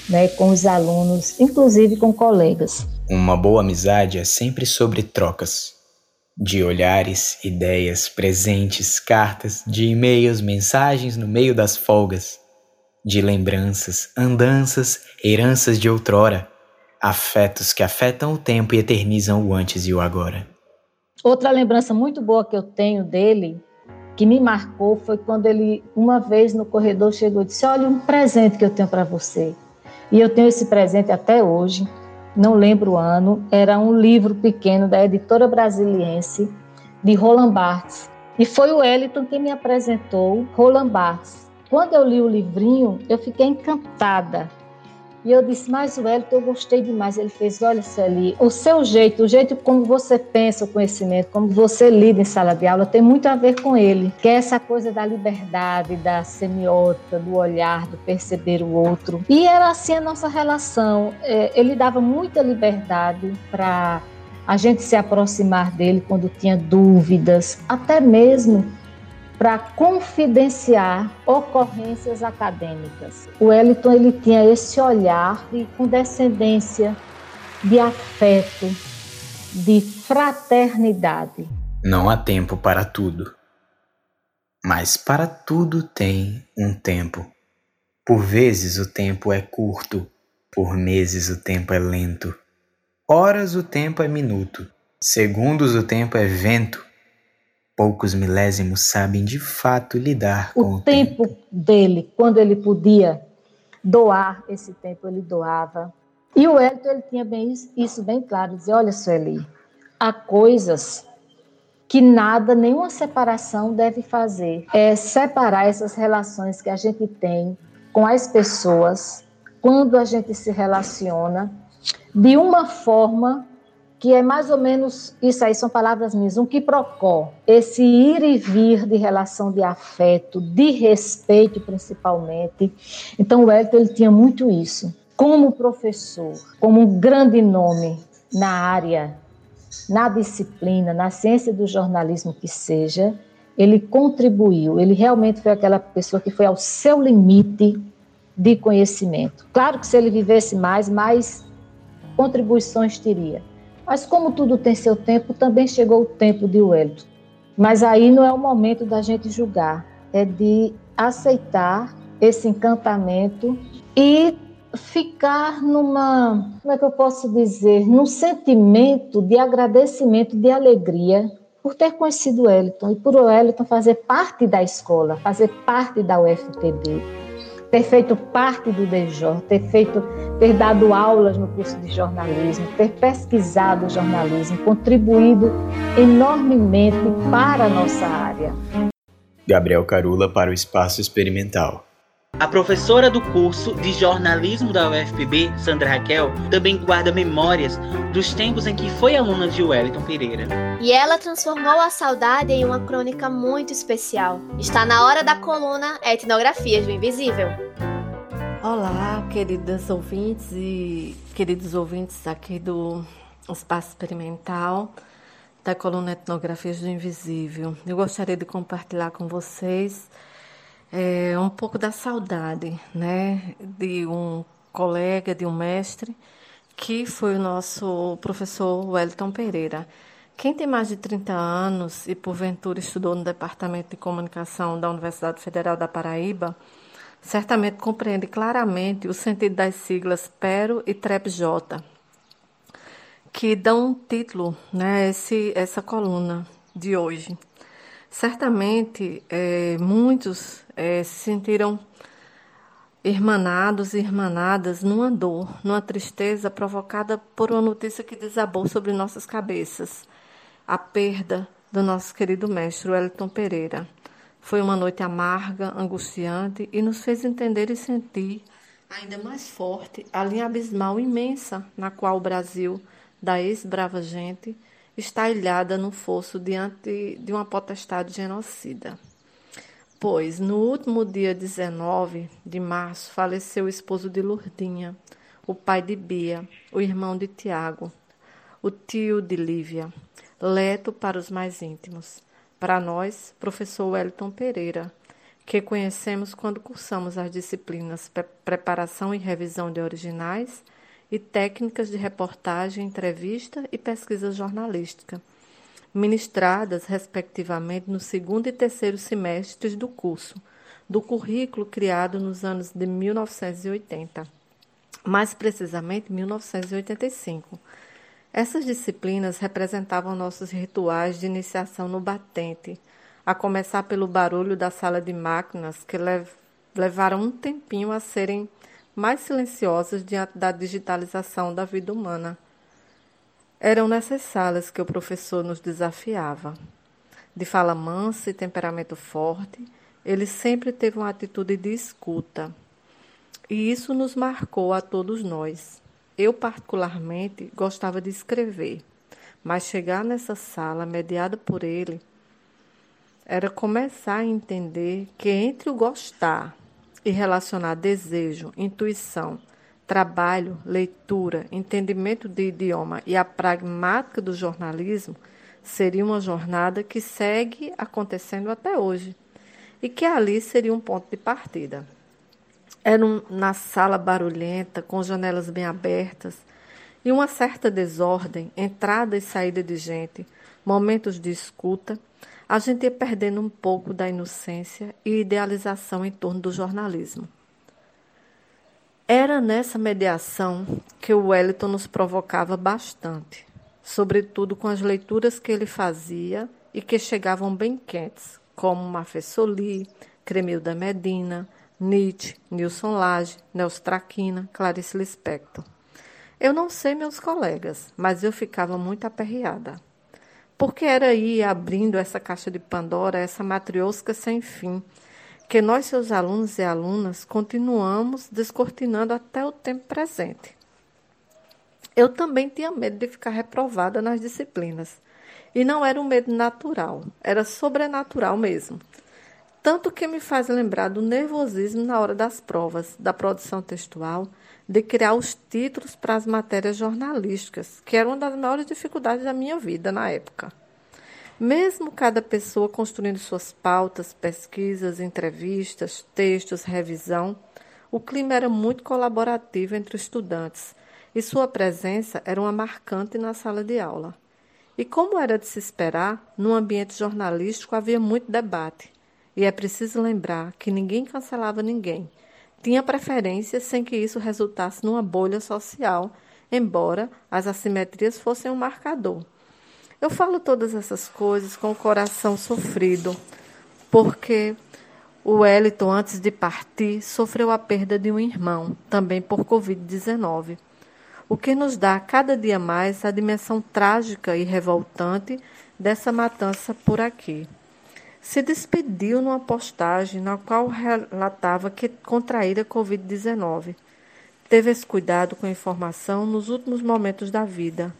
né, com os alunos, inclusive com colegas. Uma boa amizade é sempre sobre trocas de olhares, ideias, presentes, cartas, de e-mails, mensagens no meio das folgas, de lembranças, andanças, heranças de outrora, afetos que afetam o tempo e eternizam o antes e o agora. Outra lembrança muito boa que eu tenho dele, que me marcou, foi quando ele, uma vez no corredor, chegou e disse: Olha, um presente que eu tenho para você. E eu tenho esse presente até hoje não lembro o ano, era um livro pequeno da editora brasiliense de Roland Barthes. E foi o Wellington que me apresentou Roland Barthes. Quando eu li o livrinho, eu fiquei encantada e eu disse, mas o Wellington, eu gostei demais. Ele fez, olha, Celi, o seu jeito, o jeito como você pensa o conhecimento, como você lida em sala de aula, tem muito a ver com ele. Que é essa coisa da liberdade, da semiótica, do olhar, do perceber o outro. E era assim a nossa relação. É, ele dava muita liberdade para a gente se aproximar dele quando tinha dúvidas, até mesmo para confidenciar ocorrências acadêmicas. O Wellington ele tinha esse olhar de condescendência, de afeto, de fraternidade. Não há tempo para tudo, mas para tudo tem um tempo. Por vezes o tempo é curto, por meses o tempo é lento, horas o tempo é minuto, segundos o tempo é vento Poucos milésimos sabem de fato lidar o com o tempo, tempo dele, quando ele podia doar esse tempo, ele doava. E o Elton ele tinha bem isso bem claro, dizia, olha, Sueli, há coisas que nada, nenhuma separação deve fazer. É separar essas relações que a gente tem com as pessoas quando a gente se relaciona de uma forma que é mais ou menos isso aí, são palavras minhas, um quiprocó, esse ir e vir de relação de afeto, de respeito principalmente. Então o Wellington ele tinha muito isso. Como professor, como um grande nome na área, na disciplina, na ciência do jornalismo que seja, ele contribuiu, ele realmente foi aquela pessoa que foi ao seu limite de conhecimento. Claro que se ele vivesse mais, mais contribuições teria. Mas como tudo tem seu tempo, também chegou o tempo de Wellington. Mas aí não é o momento da gente julgar, é de aceitar esse encantamento e ficar numa, como é que eu posso dizer, num sentimento de agradecimento, de alegria por ter conhecido Wellington e por Wellington fazer parte da escola, fazer parte da UFPB ter feito parte do DJ, ter feito, ter dado aulas no curso de jornalismo, ter pesquisado jornalismo, contribuído enormemente para a nossa área. Gabriel Carula para o Espaço Experimental. A professora do curso de jornalismo da UFPB, Sandra Raquel, também guarda memórias dos tempos em que foi aluna de Wellington Pereira. E ela transformou a saudade em uma crônica muito especial. Está na hora da coluna Etnografias do Invisível. Olá, queridas ouvintes e queridos ouvintes aqui do Espaço Experimental da coluna Etnografias do Invisível. Eu gostaria de compartilhar com vocês é, um pouco da saudade, né, de um colega, de um mestre, que foi o nosso professor Wellington Pereira. Quem tem mais de 30 anos e porventura estudou no Departamento de Comunicação da Universidade Federal da Paraíba, certamente compreende claramente o sentido das siglas PERO e TREPJ, que dão título né, esse, essa coluna de hoje. Certamente é, muitos é, se sentiram irmanados e irmanadas numa dor, numa tristeza provocada por uma notícia que desabou sobre nossas cabeças a perda do nosso querido mestre Wellington Pereira. Foi uma noite amarga, angustiante e nos fez entender e sentir ainda mais forte a linha abismal imensa na qual o Brasil, da ex-brava gente, está ilhada no fosso diante de uma potestade genocida. Pois, no último dia 19 de março, faleceu o esposo de Lourdinha, o pai de Bia, o irmão de Tiago, o tio de Lívia, Leto para os mais íntimos. Para nós, professor Wellington Pereira, que conhecemos quando cursamos as disciplinas Preparação e Revisão de Originais e Técnicas de Reportagem, Entrevista e Pesquisa Jornalística, ministradas, respectivamente, no segundo e terceiro semestres do curso, do currículo criado nos anos de 1980, mais precisamente 1985 essas disciplinas representavam nossos rituais de iniciação no batente, a começar pelo barulho da sala de máquinas, que lev levaram um tempinho a serem mais silenciosas diante da digitalização da vida humana. Eram nessas salas que o professor nos desafiava. De fala mansa e temperamento forte, ele sempre teve uma atitude de escuta. E isso nos marcou a todos nós. Eu, particularmente, gostava de escrever, mas chegar nessa sala, mediada por ele, era começar a entender que entre o gostar e relacionar desejo, intuição, trabalho, leitura, entendimento de idioma e a pragmática do jornalismo, seria uma jornada que segue acontecendo até hoje e que ali seria um ponto de partida. Era um, na sala barulhenta, com janelas bem abertas, e uma certa desordem, entrada e saída de gente, momentos de escuta, a gente ia perdendo um pouco da inocência e idealização em torno do jornalismo. Era nessa mediação que o Wellington nos provocava bastante, sobretudo com as leituras que ele fazia e que chegavam bem quentes, como Mafessoli, Cremilda Medina, Nietzsche, Nilson Lage, Nelson Traquina, Clarice Lispector. Eu não sei meus colegas, mas eu ficava muito aperreada. Porque era aí abrindo essa caixa de Pandora, essa matriosca sem fim, que nós, seus alunos e alunas, continuamos descortinando até o tempo presente. Eu também tinha medo de ficar reprovada nas disciplinas. E não era um medo natural, era sobrenatural mesmo tanto que me faz lembrar do nervosismo na hora das provas, da produção textual, de criar os títulos para as matérias jornalísticas, que era uma das maiores dificuldades da minha vida na época. Mesmo cada pessoa construindo suas pautas, pesquisas, entrevistas, textos, revisão, o clima era muito colaborativo entre os estudantes e sua presença era uma marcante na sala de aula. E como era de se esperar, no ambiente jornalístico havia muito debate e é preciso lembrar que ninguém cancelava ninguém. Tinha preferência sem que isso resultasse numa bolha social, embora as assimetrias fossem um marcador. Eu falo todas essas coisas com o coração sofrido, porque o Wellington, antes de partir, sofreu a perda de um irmão, também por Covid-19, o que nos dá cada dia mais a dimensão trágica e revoltante dessa matança por aqui se despediu numa postagem na qual relatava que contraíra Covid-19. Teve esse cuidado com a informação nos últimos momentos da vida.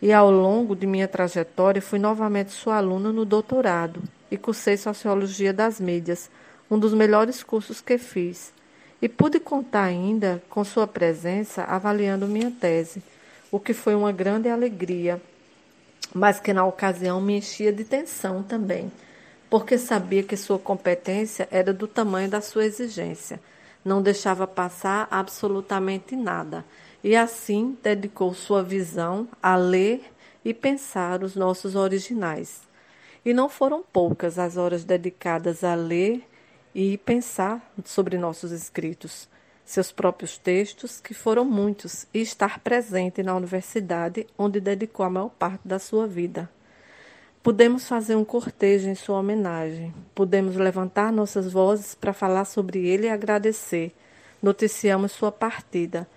E ao longo de minha trajetória fui novamente sua aluna no doutorado e cursei Sociologia das Mídias, um dos melhores cursos que fiz. E pude contar ainda com sua presença avaliando minha tese, o que foi uma grande alegria, mas que na ocasião me enchia de tensão também porque sabia que sua competência era do tamanho da sua exigência. Não deixava passar absolutamente nada. E assim dedicou sua visão a ler e pensar os nossos originais. E não foram poucas as horas dedicadas a ler e pensar sobre nossos escritos, seus próprios textos, que foram muitos, e estar presente na universidade onde dedicou a maior parte da sua vida. Pudemos fazer um cortejo em sua homenagem, pudemos levantar nossas vozes para falar sobre ele e agradecer. Noticiamos sua partida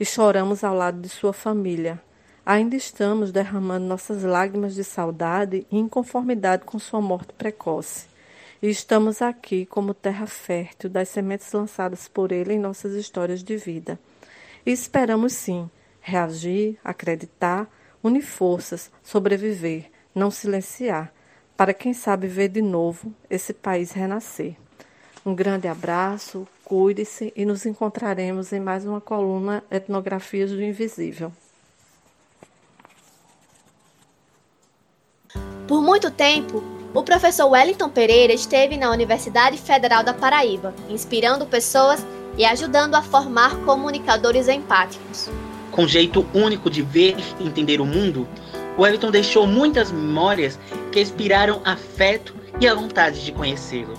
e choramos ao lado de sua família. Ainda estamos derramando nossas lágrimas de saudade e inconformidade com sua morte precoce. E estamos aqui como terra fértil das sementes lançadas por ele em nossas histórias de vida. E esperamos sim reagir, acreditar, unir forças, sobreviver não silenciar, para quem sabe ver de novo esse país renascer. Um grande abraço, cuide-se e nos encontraremos em mais uma coluna Etnografias do Invisível. Por muito tempo, o professor Wellington Pereira esteve na Universidade Federal da Paraíba, inspirando pessoas e ajudando a formar comunicadores empáticos. Com jeito único de ver e entender o mundo, Wellington deixou muitas memórias que inspiraram afeto e a vontade de conhecê-lo.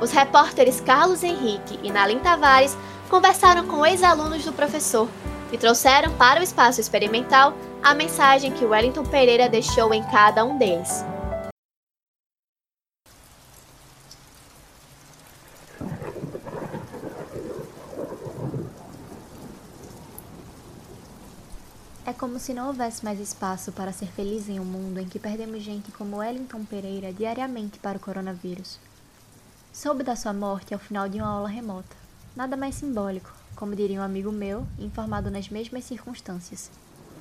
Os repórteres Carlos Henrique e Nalim Tavares conversaram com ex-alunos do professor e trouxeram para o espaço experimental a mensagem que Wellington Pereira deixou em cada um deles. É como se não houvesse mais espaço para ser feliz em um mundo em que perdemos gente como Wellington Pereira diariamente para o coronavírus. Soube da sua morte ao final de uma aula remota. Nada mais simbólico, como diria um amigo meu, informado nas mesmas circunstâncias.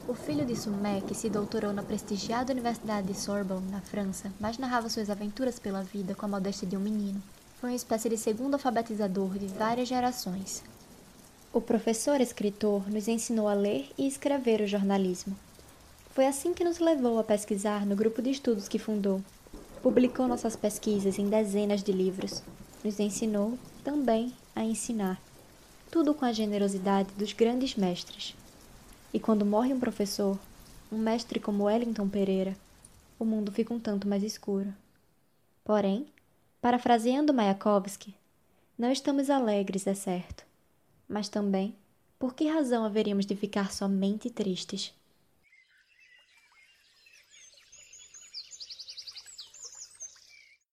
O filho de Sumé, que se doutorou na prestigiada Universidade de Sorbonne, na França, mas narrava suas aventuras pela vida com a modéstia de um menino, foi uma espécie de segundo alfabetizador de várias gerações, o professor escritor nos ensinou a ler e escrever o jornalismo. Foi assim que nos levou a pesquisar no grupo de estudos que fundou. Publicou nossas pesquisas em dezenas de livros. Nos ensinou também a ensinar. Tudo com a generosidade dos grandes mestres. E quando morre um professor, um mestre como Wellington Pereira, o mundo fica um tanto mais escuro. Porém, parafraseando Mayakovsky, não estamos alegres, é certo mas também, por que razão haveríamos de ficar somente tristes?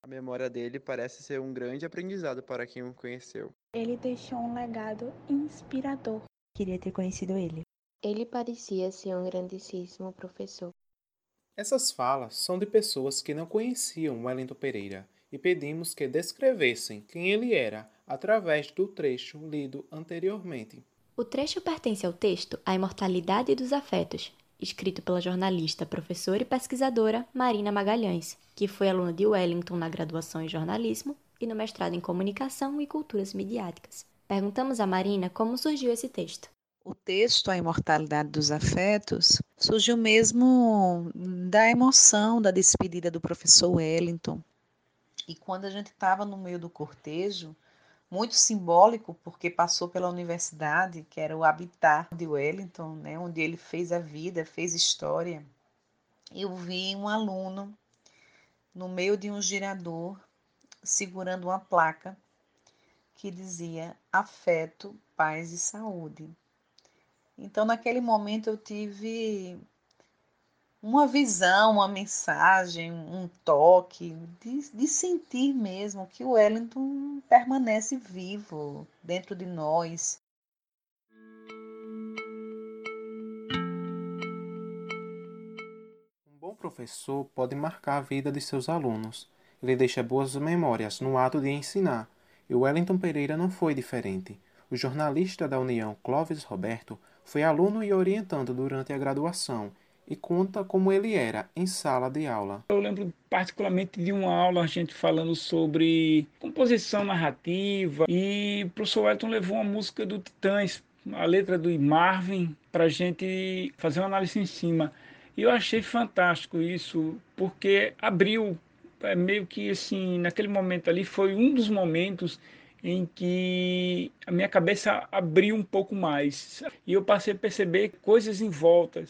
A memória dele parece ser um grande aprendizado para quem o conheceu. Ele deixou um legado inspirador. Queria ter conhecido ele. Ele parecia ser um grandíssimo professor. Essas falas são de pessoas que não conheciam Wellington Pereira e pedimos que descrevessem quem ele era através do trecho lido anteriormente. O trecho pertence ao texto A Imortalidade dos Afetos, escrito pela jornalista, professora e pesquisadora Marina Magalhães, que foi aluna de Wellington na graduação em jornalismo e no mestrado em comunicação e culturas midiáticas. Perguntamos a Marina como surgiu esse texto. O texto A Imortalidade dos Afetos surgiu mesmo da emoção da despedida do professor Wellington. E quando a gente estava no meio do cortejo, muito simbólico, porque passou pela universidade, que era o habitat de Wellington, né, onde ele fez a vida, fez história. Eu vi um aluno no meio de um girador segurando uma placa que dizia afeto, paz e saúde. Então, naquele momento, eu tive uma visão, uma mensagem, um toque, de, de sentir mesmo que o Wellington permanece vivo dentro de nós. Um bom professor pode marcar a vida de seus alunos. Ele deixa boas memórias no ato de ensinar, e o Wellington Pereira não foi diferente. O jornalista da União Clóvis Roberto foi aluno e orientando durante a graduação e conta como ele era em sala de aula. Eu lembro particularmente de uma aula a gente falando sobre composição narrativa e o professor Elton levou uma música do Titãs, a letra do Marvin, para a gente fazer uma análise em cima. E eu achei fantástico isso, porque abriu, é meio que assim, naquele momento ali foi um dos momentos em que a minha cabeça abriu um pouco mais e eu passei a perceber coisas em volta.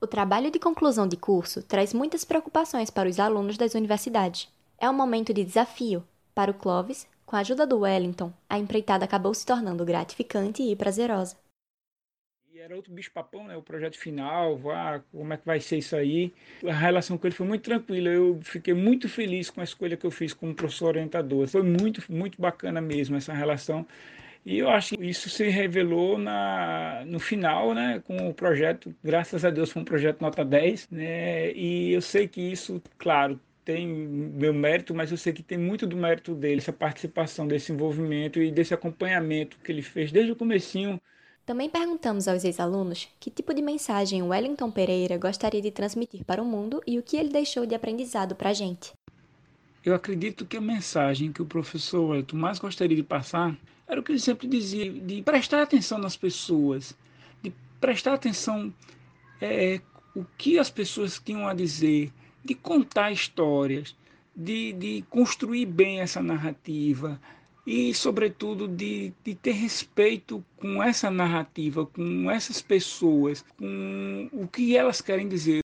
O trabalho de conclusão de curso traz muitas preocupações para os alunos das universidades. É um momento de desafio para o Clovis, Com a ajuda do Wellington, a empreitada acabou se tornando gratificante e prazerosa. E era outro bicho-papão, né? O projeto final, ah, como é que vai ser isso aí. A relação com ele foi muito tranquila. Eu fiquei muito feliz com a escolha que eu fiz como professor orientador. Foi muito, muito bacana mesmo essa relação. E eu acho que isso se revelou na, no final, né, com o projeto, graças a Deus foi um projeto nota 10, né, e eu sei que isso, claro, tem meu mérito, mas eu sei que tem muito do mérito dele, essa participação, desse envolvimento e desse acompanhamento que ele fez desde o comecinho. Também perguntamos aos ex-alunos que tipo de mensagem Wellington Pereira gostaria de transmitir para o mundo e o que ele deixou de aprendizado para a gente. Eu acredito que a mensagem que o professor Wellington mais gostaria de passar era o que ele sempre dizia, de prestar atenção nas pessoas, de prestar atenção é, o que as pessoas tinham a dizer, de contar histórias, de, de construir bem essa narrativa e, sobretudo, de, de ter respeito com essa narrativa, com essas pessoas, com o que elas querem dizer.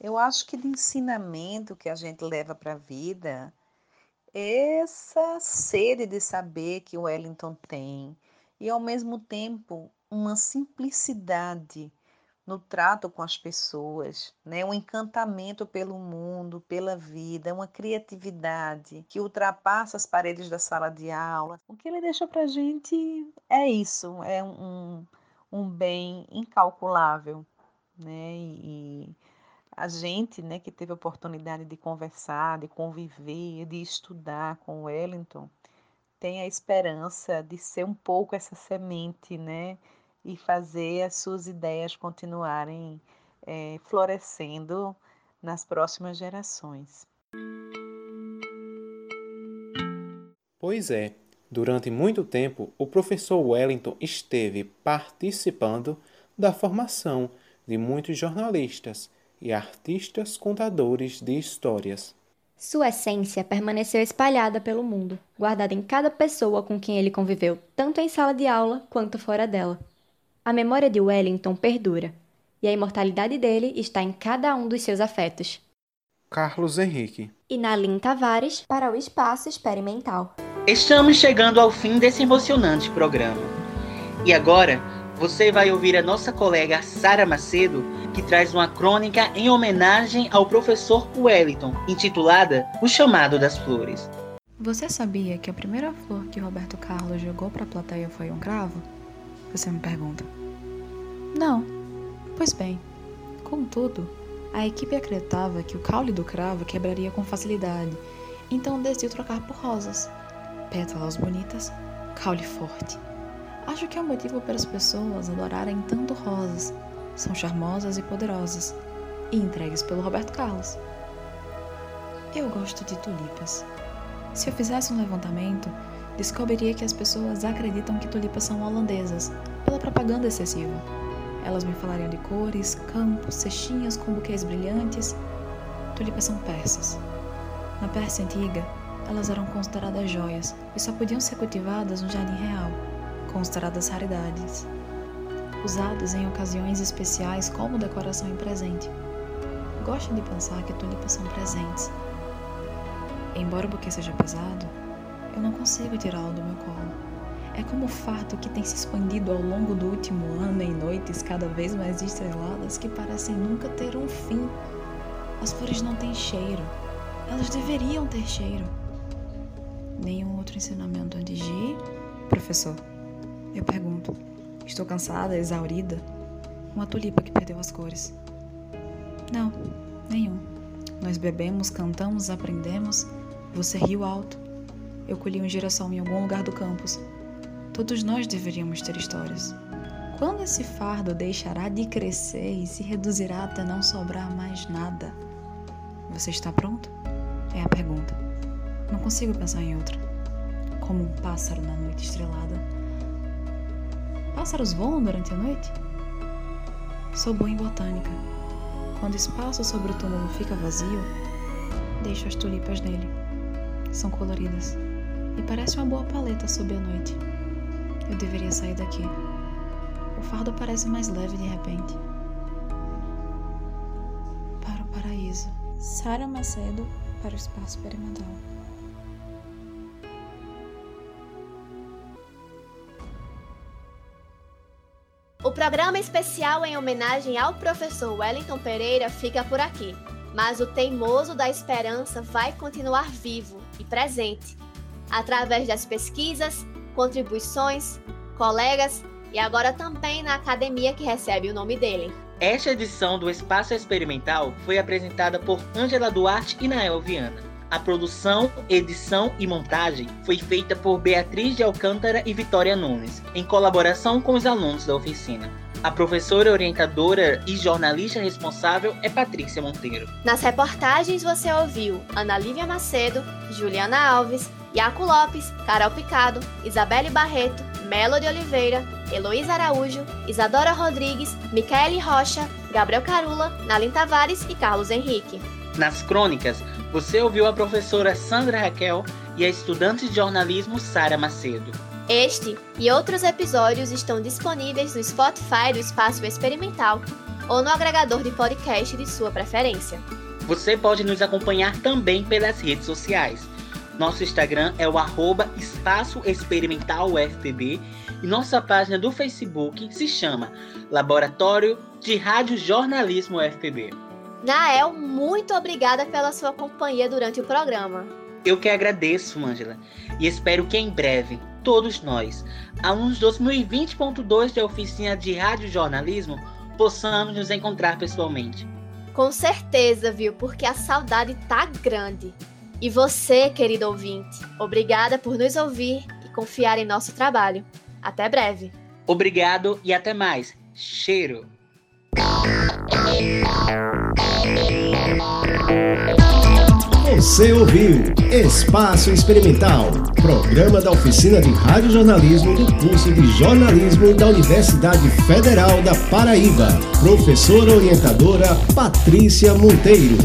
Eu acho que de ensinamento que a gente leva para a vida, essa sede de saber que o Wellington tem e, ao mesmo tempo, uma simplicidade no trato com as pessoas, né? um encantamento pelo mundo, pela vida, uma criatividade que ultrapassa as paredes da sala de aula. O que ele deixou para a gente é isso, é um, um bem incalculável. Né? E a gente né, que teve a oportunidade de conversar, de conviver, de estudar com o Wellington, tem a esperança de ser um pouco essa semente, né? e fazer as suas ideias continuarem é, florescendo nas próximas gerações. Pois é, durante muito tempo o professor Wellington esteve participando da formação de muitos jornalistas e artistas contadores de histórias. Sua essência permaneceu espalhada pelo mundo, guardada em cada pessoa com quem ele conviveu, tanto em sala de aula quanto fora dela. A memória de Wellington perdura, e a imortalidade dele está em cada um dos seus afetos. Carlos Henrique. E Nalim Tavares para o Espaço Experimental. Estamos chegando ao fim desse emocionante programa. E agora, você vai ouvir a nossa colega Sara Macedo, que traz uma crônica em homenagem ao professor Wellington, intitulada O Chamado das Flores. Você sabia que a primeira flor que Roberto Carlos jogou para a plateia foi um cravo? Você me pergunta. Não. Pois bem, contudo, a equipe acreditava que o caule do cravo quebraria com facilidade, então decidiu trocar por rosas. Pétalas bonitas, caule forte. Acho que é o um motivo para as pessoas adorarem tanto rosas. São charmosas e poderosas, e entregues pelo Roberto Carlos. Eu gosto de tulipas. Se eu fizesse um levantamento, descobriria que as pessoas acreditam que tulipas são holandesas, pela propaganda excessiva. Elas me falariam de cores, campos, cestinhas com buquês brilhantes. Tulipas são persas. Na Pérsia antiga, elas eram consideradas joias e só podiam ser cultivadas no jardim real, consideradas raridades, usadas em ocasiões especiais como decoração em presente. Gosto de pensar que tulipas são presentes. Embora o buquê seja pesado, eu não consigo tirá-lo do meu colo. É como o fato que tem se expandido ao longo do último ano em noites cada vez mais estreladas que parecem nunca ter um fim. As flores não têm cheiro. Elas deveriam ter cheiro. Nenhum outro ensinamento antes de ir? Professor, eu pergunto. Estou cansada, exaurida. Uma tulipa que perdeu as cores. Não, nenhum. Nós bebemos, cantamos, aprendemos. Você riu alto. Eu colhi um girassol em algum lugar do campus. Todos nós deveríamos ter histórias. Quando esse fardo deixará de crescer e se reduzirá até não sobrar mais nada? Você está pronto? É a pergunta. Não consigo pensar em outra. Como um pássaro na noite estrelada. Pássaros voam durante a noite? Sou boa em botânica. Quando o espaço sobre o túmulo fica vazio, deixo as tulipas nele. São coloridas e parece uma boa paleta sob a noite. Eu deveria sair daqui. O fardo parece mais leve de repente. Para o paraíso. Sara Macedo para o espaço experimental. Programa especial em homenagem ao professor Wellington Pereira fica por aqui, mas o teimoso da esperança vai continuar vivo e presente, através das pesquisas, contribuições, colegas e agora também na academia que recebe o nome dele. Esta edição do Espaço Experimental foi apresentada por Ângela Duarte e Nael Viana. A produção, edição e montagem foi feita por Beatriz de Alcântara e Vitória Nunes, em colaboração com os alunos da oficina. A professora orientadora e jornalista responsável é Patrícia Monteiro. Nas reportagens você ouviu Ana Lívia Macedo, Juliana Alves, Iaco Lopes, Carol Picado, Isabelle Barreto, Melody Oliveira, Heloísa Araújo, Isadora Rodrigues, Micaele Rocha, Gabriel Carula, Nalin Tavares e Carlos Henrique. Nas crônicas, você ouviu a professora Sandra Raquel e a estudante de jornalismo Sara Macedo. Este e outros episódios estão disponíveis no Spotify do Espaço Experimental ou no agregador de podcast de sua preferência. Você pode nos acompanhar também pelas redes sociais. Nosso Instagram é o arroba Espaço Experimental UFPB e nossa página do Facebook se chama Laboratório de Rádio Jornalismo UFPB. Nael, muito obrigada pela sua companhia durante o programa. Eu que agradeço, Ângela, e espero que em breve, todos nós, alunos 2020.2 da oficina de rádio jornalismo, possamos nos encontrar pessoalmente. Com certeza, viu? Porque a saudade tá grande. E você, querido ouvinte, obrigada por nos ouvir e confiar em nosso trabalho. Até breve. Obrigado e até mais. Cheiro. Você ouviu Espaço Experimental, programa da oficina de radiojornalismo do curso de jornalismo da Universidade Federal da Paraíba. Professora orientadora Patrícia Monteiro.